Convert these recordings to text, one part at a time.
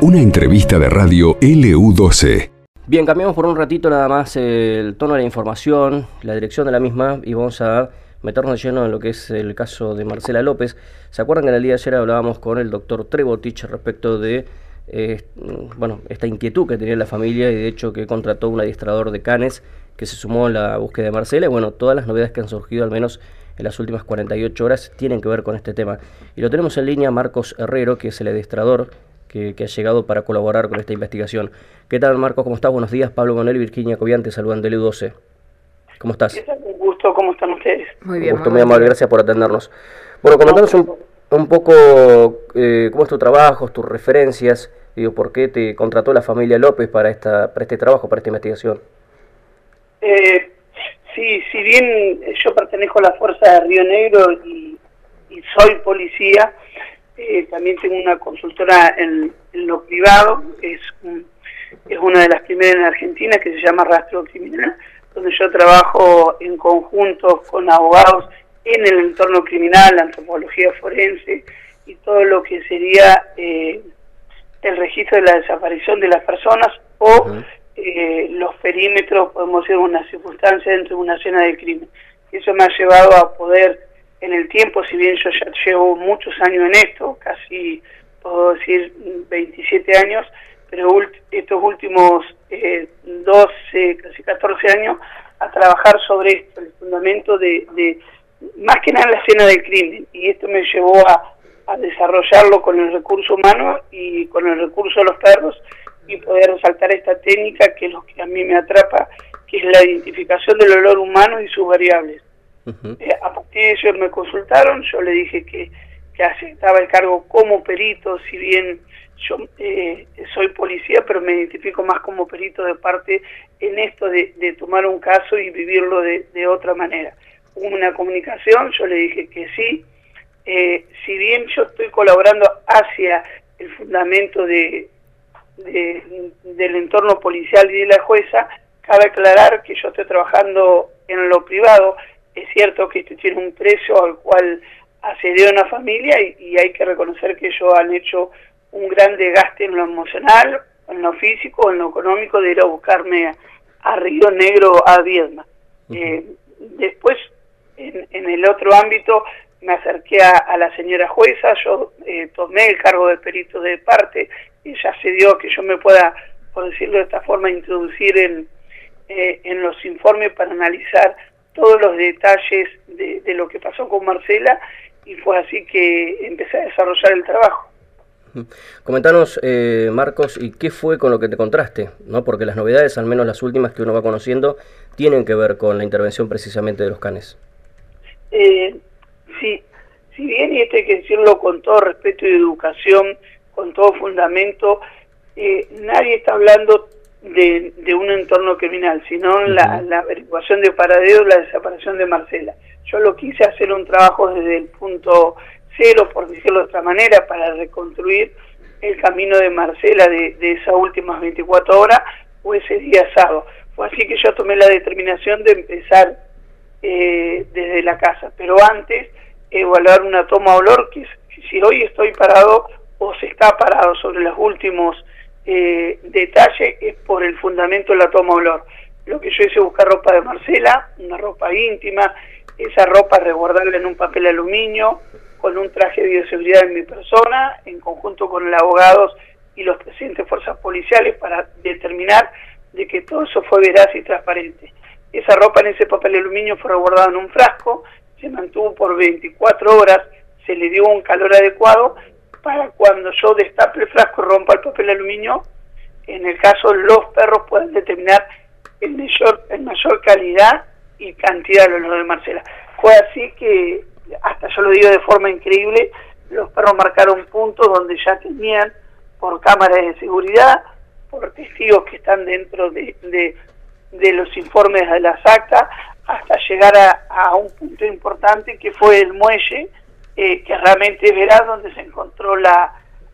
Una entrevista de radio LU12. Bien, cambiamos por un ratito nada más el tono de la información, la dirección de la misma y vamos a meternos de lleno en lo que es el caso de Marcela López. ¿Se acuerdan que en el día de ayer hablábamos con el doctor Trebotich respecto de eh, bueno, esta inquietud que tenía la familia y de hecho que contrató un adiestrador de canes que se sumó a la búsqueda de Marcela y bueno, todas las novedades que han surgido al menos en las últimas 48 horas tienen que ver con este tema. Y lo tenemos en línea Marcos Herrero, que es el adiestrador que, ha llegado para colaborar con esta investigación. ¿Qué tal, Marcos? ¿Cómo estás? Buenos días. Pablo Manuel y Virginia Cobiante saludan del U12. ¿Cómo estás? Un gusto, ¿cómo están ustedes? Muy bien. Un gusto, muy, amable, gracias por atendernos. Bueno, comentanos un, poco eh, cómo es tu trabajo, tus referencias, digo, por qué te contrató la familia López para, esta, para este trabajo, para esta investigación. Eh, sí, si bien yo pertenezco a la Fuerza de Río Negro y soy policía, eh, también tengo una consultora en, lo privado, es, es una de las primeras en Argentina que se llama Rastro Criminal, donde yo trabajo en conjunto con abogados en el entorno criminal, antropología forense y todo lo que sería eh, el registro de la desaparición de las personas o eh, los perímetros, podemos decir, una circunstancia dentro de una escena de crimen. Eso me ha llevado a poder en el tiempo, si bien yo ya llevo muchos años en esto, casi puedo decir 27 años, pero estos últimos eh, 12, casi 14 años, a trabajar sobre esto, el fundamento de, más que nada la escena del crimen, y esto me llevó a, a desarrollarlo con el recurso humano y con el recurso de los perros, y poder resaltar esta técnica que es lo que a mí me atrapa, que es la identificación del olor humano y sus variables. Eh, a partir de ellos me consultaron, yo le dije que, que aceptaba el cargo como perito, si bien yo eh, soy policía, pero me identifico más como perito de parte en esto de, tomar un caso y vivirlo de, de, otra manera. Hubo una comunicación, yo le dije que sí, eh, si bien yo estoy colaborando hacia el fundamento de, del entorno policial y de la jueza, cabe aclarar que yo estoy trabajando en lo privado, es cierto que esto tiene un precio al cual accedió una familia y, hay que reconocer que ellos han hecho un gran desgaste en lo emocional, en lo físico, en lo económico de ir a buscarme a, Río Negro, a Viedma. Eh, después, en, el otro ámbito, me acerqué a, la señora jueza, yo eh, tomé el cargo de perito de parte, ella se dio que yo me pueda, por decirlo de esta forma, introducir en, eh, en los informes para analizar todos los detalles de, lo que pasó con Marcela y fue así que empecé a desarrollar el trabajo. Comentanos, eh, Marcos, ¿y qué fue con lo que te contraste? ¿no? Porque las novedades, al menos las últimas que uno va conociendo, tienen que ver con la intervención precisamente de los canes. Eh, sí, si bien, y esto hay que decirlo con todo respeto y educación, con todo fundamento, eh, nadie está hablando de, un entorno criminal, sino la, la, averiguación de paradero, la desaparición de Marcela. Yo lo quise hacer un trabajo desde el punto cero, por decirlo de otra manera, para reconstruir el camino de Marcela de, esas últimas 24 horas o ese día sábado. Fue así que yo tomé la determinación de empezar eh, desde la casa, pero antes evaluar una toma olor, que si hoy estoy parado o se está parado sobre los últimos eh, detalle es por el fundamento de la toma olor. Lo que yo hice buscar ropa de Marcela, una ropa íntima, esa ropa resguardarla en un papel aluminio, con un traje de bioseguridad en mi persona, en conjunto con los abogados y los presentes fuerzas policiales para determinar de que todo eso fue veraz y transparente. Esa ropa en ese papel aluminio fue resguardada en un frasco, se mantuvo por 24 horas, se le dio un calor adecuado para cuando yo destape el frasco rompa el papel aluminio, en el caso los perros pueden determinar el mayor, el mayor calidad y cantidad de los de Marcela. Fue así que, hasta yo lo digo de forma increíble, los perros marcaron puntos donde ya tenían por cámaras de seguridad, por testigos que están dentro de, de, los informes de las actas, hasta llegar a, un punto importante que fue el muelle, eh, que realmente es donde se encontró la,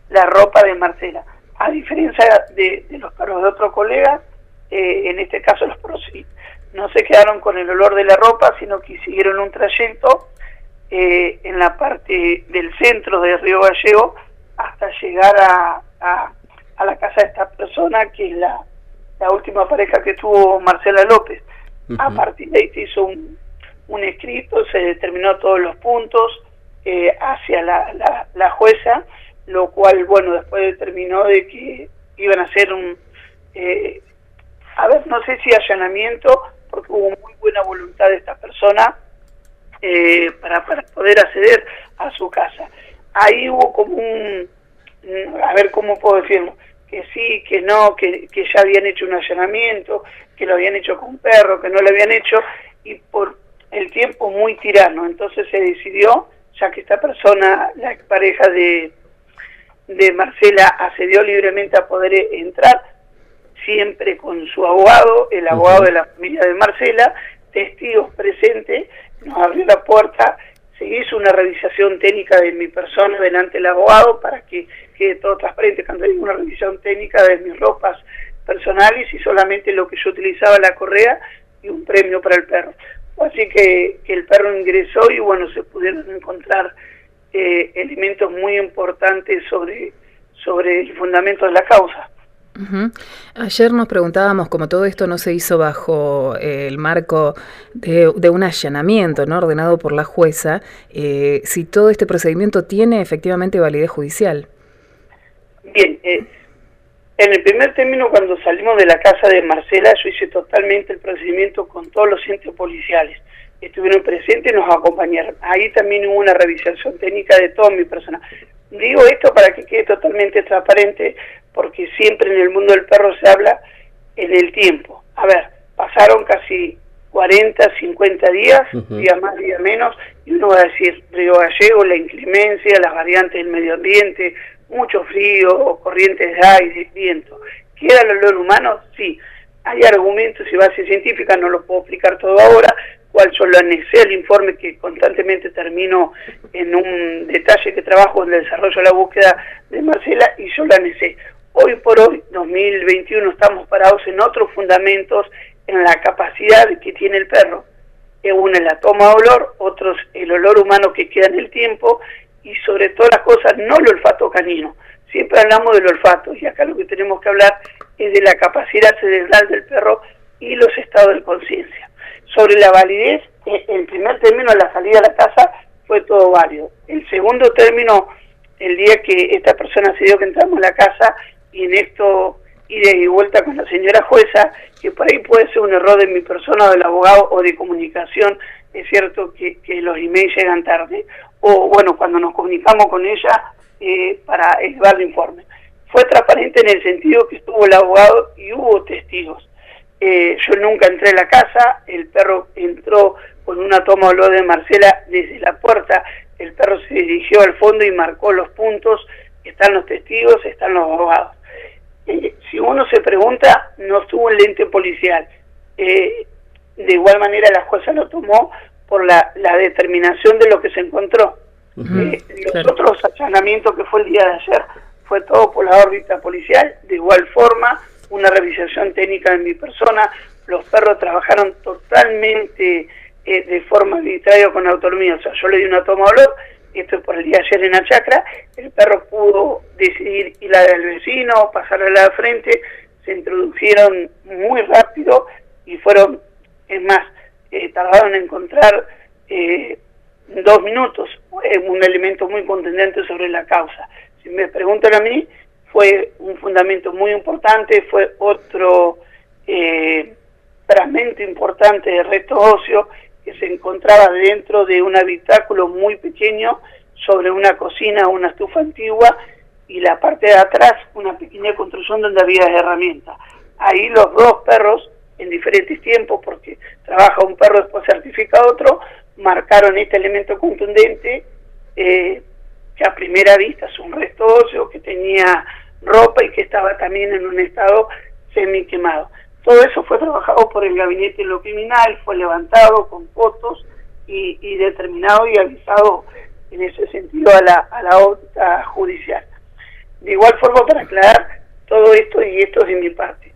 la ropa de Marcela. A diferencia de, los perros de otro colega, eh, en este caso los perros no se quedaron con el olor de la ropa, sino que siguieron un trayecto eh, en la parte del centro de Río Gallego hasta llegar a, a, la casa de esta persona, que es la, la última pareja que tuvo Marcela López. A partir de ahí se hizo un, un escrito, se determinó todos los puntos eh, hacia la, la, jueza, lo cual, bueno, después determinó de que iban a hacer un, eh, a ver, no sé si allanamiento, porque hubo muy buena voluntad de esta persona eh, para, para poder acceder a su casa. Ahí hubo como un, a ver cómo puedo decirlo, que sí, que no, que, que ya habían hecho un allanamiento, que lo habían hecho con un perro, que no lo habían hecho, y por el tiempo muy tirano. Entonces se decidió, ya que esta persona, la pareja de, de Marcela, accedió libremente a poder entrar, siempre con su abogado, el abogado de la familia de Marcela, testigos presentes, nos abrió la puerta, se hizo una revisación técnica de mi persona delante del abogado para que quede todo transparente, cuando hay una revisión técnica de mis ropas personales y solamente lo que yo utilizaba la correa y un premio para el perro. Así que, el perro ingresó y bueno, se pudieron encontrar eh, elementos muy importantes sobre, sobre el fundamento de la causa. Ayer nos preguntábamos, como todo esto no se hizo bajo eh, el marco de, un allanamiento ¿no? ordenado por la jueza, eh, si todo este procedimiento tiene efectivamente validez judicial. Bien, eh, en el primer término, cuando salimos de la casa de Marcela, yo hice totalmente el procedimiento con todos los entes policiales. Estuvieron presentes y nos acompañaron. Ahí también hubo una revisación técnica de toda mi persona. Digo esto para que quede totalmente transparente, porque siempre en el mundo del perro se habla en el tiempo. A ver, pasaron casi 40, 50 días, día más, día menos, y uno va a decir, Río Gallego, la inclemencia, las variantes del medio ambiente, mucho frío, corrientes de aire, viento. ¿Queda el olor humano? Sí. Hay argumentos y bases científicas, no lo puedo explicar todo ahora, cual yo lo anexé al informe que constantemente termino en un detalle que trabajo en el desarrollo de la búsqueda de Marcela y yo lo anexé. Hoy por hoy, 2021, estamos parados en otros fundamentos, en la capacidad que tiene el perro. Uno es la toma de olor, otros el olor humano que queda en el tiempo y sobre todas las cosas no el olfato canino. Siempre hablamos del olfato y acá lo que tenemos que hablar es de la capacidad cerebral del perro y los estados de conciencia. Sobre la validez, eh, el primer término a la salida de la casa fue todo válido. El segundo término, el día que esta persona se dio que entramos a la casa y en esto ida y vuelta con la señora jueza, que por ahí puede ser un error de mi persona, del abogado o de comunicación, es cierto que, que los emails llegan tarde, o bueno, cuando nos comunicamos con ella eh, para elevar el informe. Fue transparente en el sentido que estuvo el abogado y hubo testigos. Eh, yo nunca entré a la casa, el perro entró con una toma olor de Marcela desde la puerta, el perro se dirigió al fondo y marcó los puntos, están los testigos, están los abogados. Eh, si uno se pregunta, no estuvo el lente policial. De igual manera la jueza lo tomó por la, la determinación de lo que se encontró. Eh, los otros allanamientos que fue el día de ayer fue todo por la órbita policial, de igual forma, una revisación técnica de mi persona, los perros trabajaron totalmente eh, de forma arbitraria con autonomía, o sea, yo le di una toma de olor, esto es por el día de ayer en la chacra, el perro pudo decidir ir a la del vecino, pasar a la de frente, se introdujeron muy rápido y fueron, es más, eh, tardaron en encontrar eh, dos minutos, un elemento muy contundente sobre la causa. Si me preguntan a mí, fue un fundamento muy importante, fue otro eh, fragmento importante de resto óseo que se encontraba dentro de un habitáculo muy pequeño sobre una cocina, una estufa antigua y la parte de atrás una pequeña construcción donde había herramientas. Ahí los dos perros en diferentes tiempos, porque trabaja un perro, después certifica otro, marcaron este elemento contundente, eh, que a primera vista es un resto óseo, que tenía ropa y que estaba también en un estado semi quemado. Todo eso fue trabajado por el gabinete de lo criminal, fue levantado con fotos y, determinado y avisado en ese sentido a la, a la judicial. De igual forma, para aclarar todo esto, y esto es de mi parte,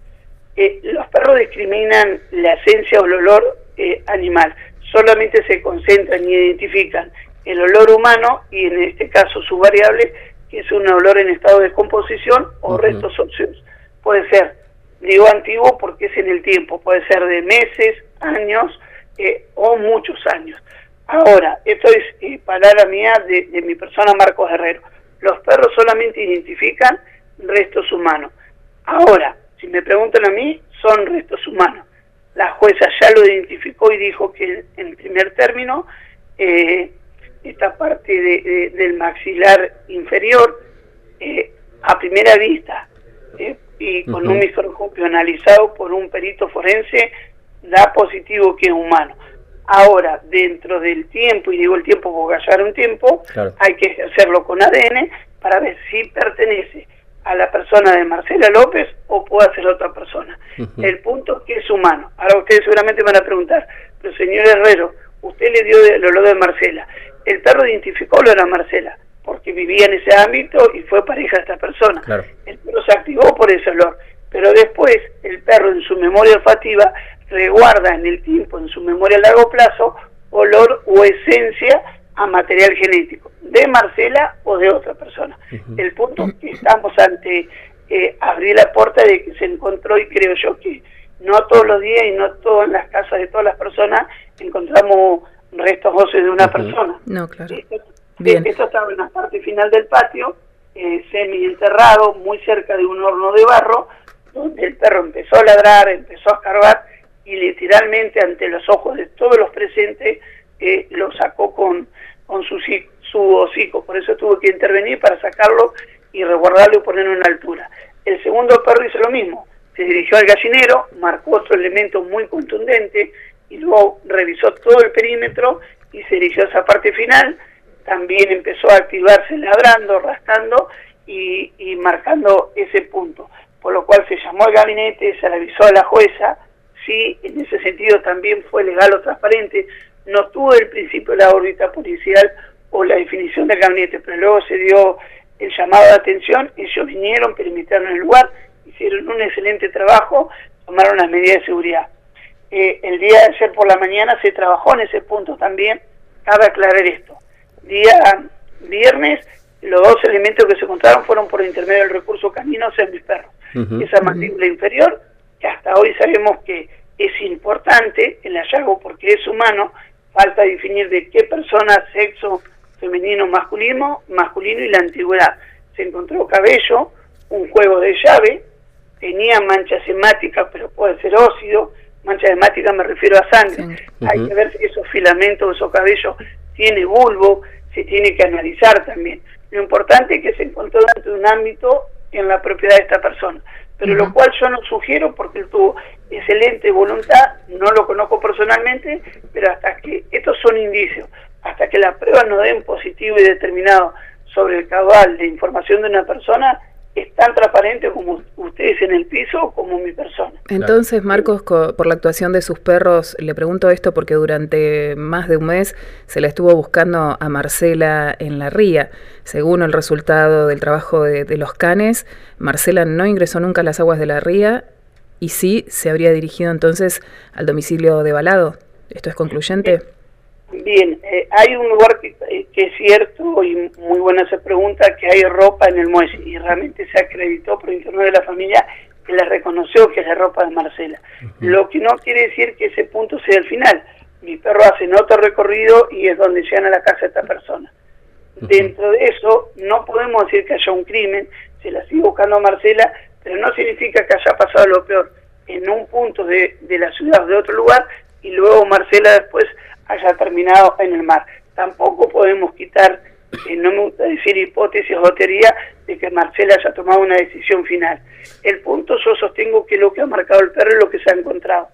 eh, los perros discriminan la esencia o el olor eh, animal, solamente se concentran y identifican el olor humano y en este caso su variable, que es un olor en estado de descomposición o restos óseos. Puede ser, digo antiguo porque es en el tiempo, puede ser de meses, años eh, o muchos años. Ahora, esto es eh, palabra mía de, de mi persona Marcos Herrero. Los perros solamente identifican restos humanos. Ahora, si me preguntan a mí, son restos humanos. La jueza ya lo identificó y dijo que en primer término eh, esta parte del maxilar inferior eh, a primera vista eh, y con un microscopio analizado por un perito forense da positivo que es humano. Ahora, dentro del tiempo, y digo el tiempo porque hallar un tiempo, hay que hacerlo con ADN para ver si pertenece a la persona de Marcela López o puede ser otra persona. El punto es que es humano. Ahora ustedes seguramente van a preguntar, pero señor Herrero, usted le dio el olor de Marcela. El perro identificó lo de Marcela, porque vivía en ese ámbito y fue pareja de esta persona. El perro se activó por ese olor, pero después el perro en su memoria olfativa reguarda en el tiempo, en su memoria a largo plazo, olor o esencia a material genético, de Marcela o de otra persona. El punto que estamos ante eh, abrir la puerta de que se encontró y creo yo que no todos los días y no todas las casas de todas las personas encontramos restos óseos de una persona. No, claro. Esto, esto, estaba en la parte final del patio, eh, semi enterrado, muy cerca de un horno de barro, donde el perro empezó a ladrar, empezó a escarbar y literalmente ante los ojos de todos los presentes eh, lo sacó con, con su, su hocico. Por eso tuvo que intervenir para sacarlo y resguardarlo y ponerlo en altura. El segundo perro hizo lo mismo. Se dirigió al gallinero, marcó otro elemento muy contundente y luego revisó todo el perímetro y se dirigió a esa parte final. También empezó a activarse ladrando, rascando y, y marcando ese punto. Por lo cual se llamó al gabinete, se le avisó a la jueza. Sí, en ese sentido también fue legal o transparente. No tuvo el principio de la órbita policial o la definición del gabinete, pero luego se dio el llamado de atención, ellos vinieron, perimetraron el lugar, hicieron un excelente trabajo, tomaron las medidas de seguridad. Eh, el día de ayer por la mañana se trabajó en ese punto también, cabe aclarar esto. Día viernes, los dos elementos que se encontraron fueron por intermedio del recurso canino mis perros. Esa mandíbula inferior, que hasta hoy sabemos que es importante el hallazgo porque es humano, falta definir de qué persona, sexo, femenino, masculino, masculino y la antigüedad. Se encontró cabello, un juego de llave, tenía manchas hemáticas, pero puede ser óxido, manchas hemáticas me refiero a sangre. Hay que ver si esos filamentos, esos cabellos tiene bulbo, se tiene que analizar también. Lo importante es que se encontró dentro de un ámbito en la propiedad de esta persona, pero lo cual yo no sugiero porque él tuvo excelente voluntad, no lo conozco personalmente, pero hasta que estos son indicios, hasta que las pruebas no den positivo y determinado sobre el cabal de información de una persona, es tan transparente como ustedes en el piso como mi persona. Entonces, Marcos, por la actuación de sus perros, le pregunto esto porque durante más de un mes se la estuvo buscando a Marcela en la ría. Según el resultado del trabajo de, de los canes, Marcela no ingresó nunca a las aguas de la ría y sí se habría dirigido entonces al domicilio de Balado. ¿Esto es concluyente? Bien, eh, hay un lugar que, eh, que, es cierto y muy buena esa pregunta, que hay ropa en el muelle y realmente se acreditó por internet de la familia que le reconoció que es la ropa de Marcela. Lo que no quiere decir que ese punto sea el final. Mi perro hace otro recorrido y es donde llegan a la casa de esta persona. Dentro de eso no podemos decir que haya un crimen, se la sigue buscando a Marcela, pero no significa que haya pasado lo peor en un punto de, de la ciudad, de otro lugar, y luego Marcela después haya terminado en el mar. Tampoco podemos quitar, eh, no me gusta decir hipótesis o teoría, de que Marcela haya tomado una decisión final. El punto yo sostengo que lo que ha marcado el perro es lo que se ha encontrado.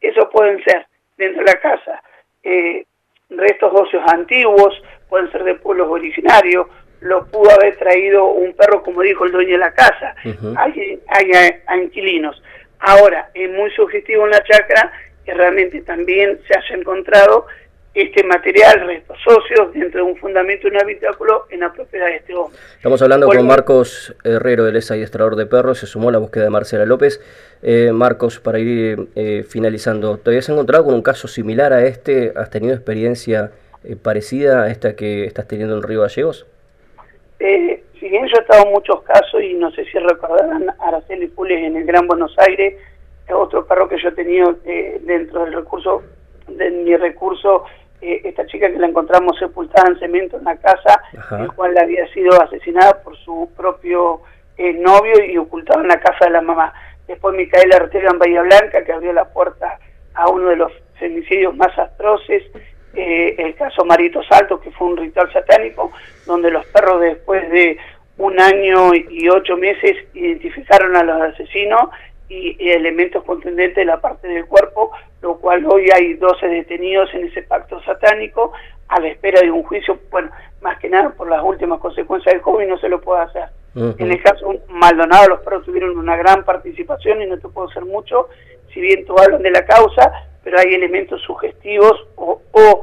Eso pueden ser dentro de la casa eh, restos óseos antiguos, pueden ser de pueblos originarios, lo pudo haber traído un perro, como dijo el dueño de la casa. Hay, hay, hay inquilinos. Ahora, es muy sugestivo en la chacra que realmente también se haya encontrado este material, restos socios, dentro de un fundamento de un habitáculo en la propiedad de este hombre. Estamos hablando con Marcos Herrero, él es adiestrador de perros, se sumó a la búsqueda de Marcela López. Eh, Marcos, para ir eh, finalizando, ¿te habías encontrado con un caso similar a este? ¿Has tenido experiencia eh, parecida a esta que estás teniendo en Río Gallegos? Eh, si bien yo he estado en muchos casos, y no sé si recordarán Araceli Pules en el Gran Buenos Aires, otro perro que yo he tenido eh, dentro del recurso, de mi recurso, eh, esta chica que la encontramos sepultada en cemento en la casa, en cual había sido asesinada por su propio eh, novio y ocultada en la casa de la mamá. Después Micaela Ortega en Bahía Blanca, que abrió la puerta a uno de los femicidios más atroces, el caso Marito Salto, que fue un ritual satánico, donde los perros después de un año y ocho meses identificaron a los asesinos y, elementos contundentes de la parte del cuerpo, lo cual hoy hay 12 detenidos en ese pacto satánico a la espera de un juicio, bueno, más que nada por las últimas consecuencias del COVID no se lo puede hacer. En el caso Maldonado, los perros tuvieron una gran participación y no te puedo hacer mucho, si bien tú hablan de la causa, pero hay elementos sugestivos o, o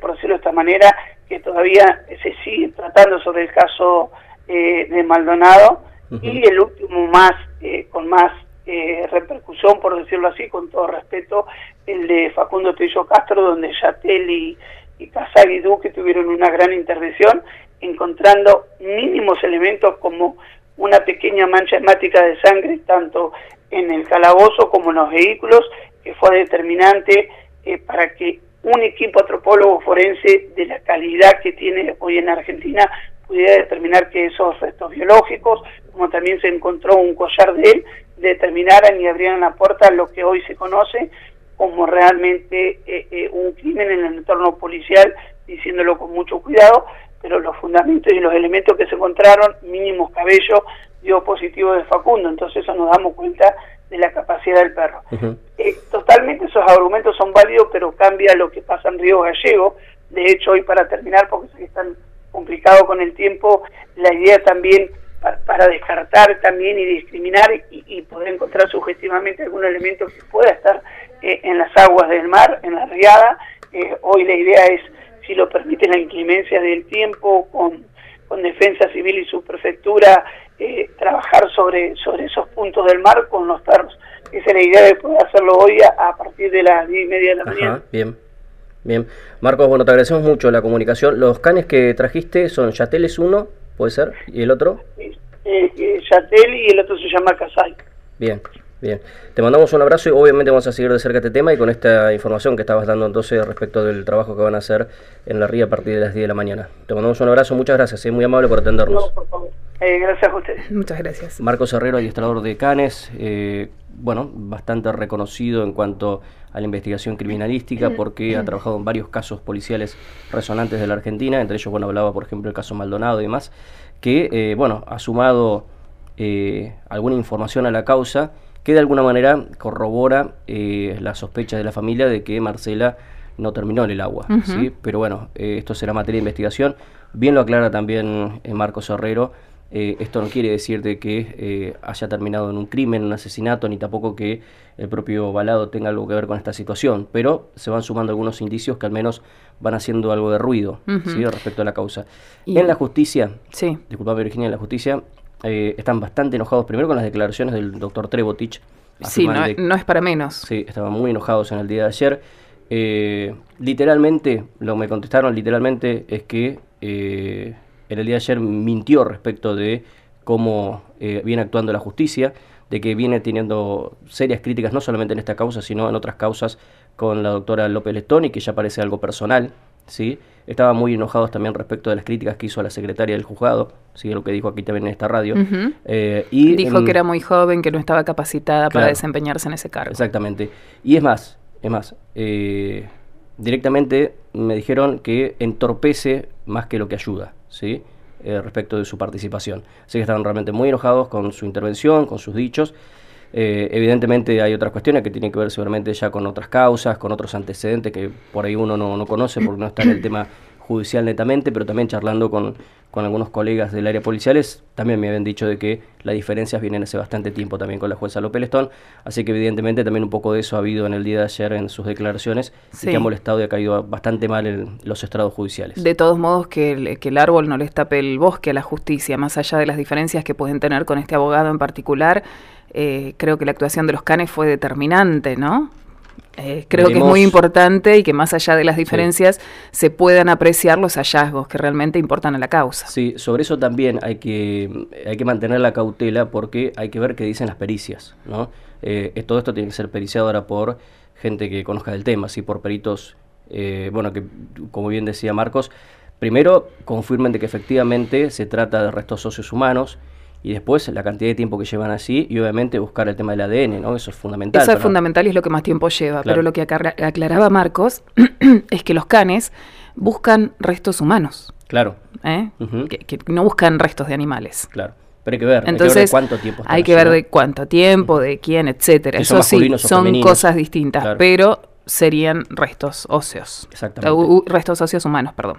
por decirlo de esta manera, que todavía se sigue tratando sobre el caso eh, de Maldonado, y el último más, eh, con más eh, repercusión, por decirlo así, con todo respeto, el de Facundo Tello Castro, donde Yatel y, y Casal Duque tuvieron una gran intervención, encontrando mínimos elementos como una pequeña mancha hemática de sangre, tanto en el calabozo como en los vehículos, que fue determinante eh, para que un equipo antropólogo forense de la calidad que tiene hoy en Argentina pudiera determinar que esos restos biológicos, como también se encontró un collar de él, determinaran y abrieran la puerta a lo que hoy se conoce como realmente eh, eh, un crimen en el entorno policial, diciéndolo con mucho cuidado, pero los fundamentos y los elementos que se encontraron, mínimos cabello, dio positivo de Facundo, entonces eso nos damos cuenta de la capacidad del perro. Eh, totalmente esos argumentos son válidos, pero cambia lo que pasa en Río Gallego. De hecho, hoy para terminar, porque sé que están complicado con el tiempo, la idea también para, descartar también y discriminar y, poder encontrar subjetivamente algún elemento que pueda estar eh, en las aguas del mar, en la riada. Eh, hoy la idea es, si lo permite la inclemencia del tiempo, con, con Defensa Civil y su prefectura, eh, trabajar sobre, sobre esos puntos del mar con los perros. Esa es la idea de poder hacerlo hoy a, partir de las diez y media de la mañana. Bien. Bien. Marcos, bueno, te agradecemos mucho la comunicación. Los canes que trajiste son Yatel es uno, puede ser, y el otro. Eh, eh, Yatel y el otro se llama Casay. Bien, bien. Te mandamos un abrazo y obviamente vamos a seguir de cerca este tema y con esta información que estabas dando entonces respecto del trabajo que van a hacer en la RIA a partir de las 10 de la mañana. Te mandamos un abrazo, muchas gracias, es muy amable por atendernos. No, por favor. Eh, gracias a ustedes. Muchas gracias. Marcos Herrero, adiestrador de canes, bueno, bastante reconocido en cuanto a la investigación criminalística porque ha trabajado en varios casos policiales resonantes de la Argentina, entre ellos, bueno, hablaba por ejemplo el caso Maldonado y demás, que, eh, bueno, ha sumado eh, alguna información a la causa que de alguna manera corrobora eh, las sospechas de la familia de que Marcela no terminó en el agua, ¿sí? Pero bueno, esto será materia de investigación. Bien lo aclara también Marcos Herrero, eh, esto no quiere decir de que eh, haya terminado en un crimen, un asesinato, ni tampoco que el propio Balado tenga algo que ver con esta situación, pero se van sumando algunos indicios que al menos van haciendo algo de ruido respecto a la causa. en la justicia, sí. disculpame Virginia, en la justicia eh, están bastante enojados primero con las declaraciones del doctor Trebotich. Sí, no, es para menos. Sí, estaban muy enojados en el día de ayer. literalmente, lo que me contestaron literalmente es que en el día de ayer mintió respecto de cómo eh, viene actuando la justicia, de que viene teniendo serias críticas no solamente en esta causa, sino en otras causas con la doctora López Letoni, que ya parece algo personal, ¿sí? Estaban muy enojados también respecto de las críticas que hizo a la secretaria del juzgado, ¿sí? lo que dijo aquí también en esta radio. Eh, y dijo que era muy joven, que no estaba capacitada para desempeñarse en ese cargo. Exactamente. Y es más, es más, eh, directamente me dijeron que entorpece más que lo que ayuda. ¿sí? Eh, respecto de su participación. Así que estaban realmente muy enojados con su intervención, con sus dichos. Eh, evidentemente hay otras cuestiones que tienen que ver seguramente ya con otras causas, con otros antecedentes que por ahí uno no, no conoce porque no está en el tema judicial netamente, pero también charlando con, con algunos colegas del área policiales, también me habían dicho de que las diferencias vienen hace bastante tiempo también con la jueza López Lestón, así que evidentemente también un poco de eso ha habido en el día de ayer en sus declaraciones y que ha molestado y ha caído bastante mal en los estrados judiciales. De todos modos, que el, que el árbol no les tape el bosque a la justicia, más allá de las diferencias que pueden tener con este abogado en particular, eh, creo que la actuación de los canes fue determinante, ¿no? Eh, creo que es muy importante y que más allá de las diferencias se puedan apreciar los hallazgos que realmente importan a la causa. Sí, sobre eso también hay que, hay que mantener la cautela porque hay que ver qué dicen las pericias. ¿no? Eh, todo esto tiene que ser periciado ahora por gente que conozca del tema, ¿sí? por peritos, eh, bueno, que como bien decía Marcos, primero confirmen de que efectivamente se trata de restos socios humanos, y después la cantidad de tiempo que llevan así y obviamente buscar el tema del ADN, ¿no? Eso es fundamental. Eso es fundamental y es lo que más tiempo lleva, pero lo que aclaraba Marcos es que los canes buscan restos humanos. Claro. ¿eh? que, no buscan restos de animales. Claro. Pero hay que ver, Entonces, hay que ver de cuánto tiempo. Hay que ver de cuánto tiempo, de quién, etcétera. Eso sí, son cosas distintas, pero serían restos óseos. Exactamente. restos óseos humanos, perdón.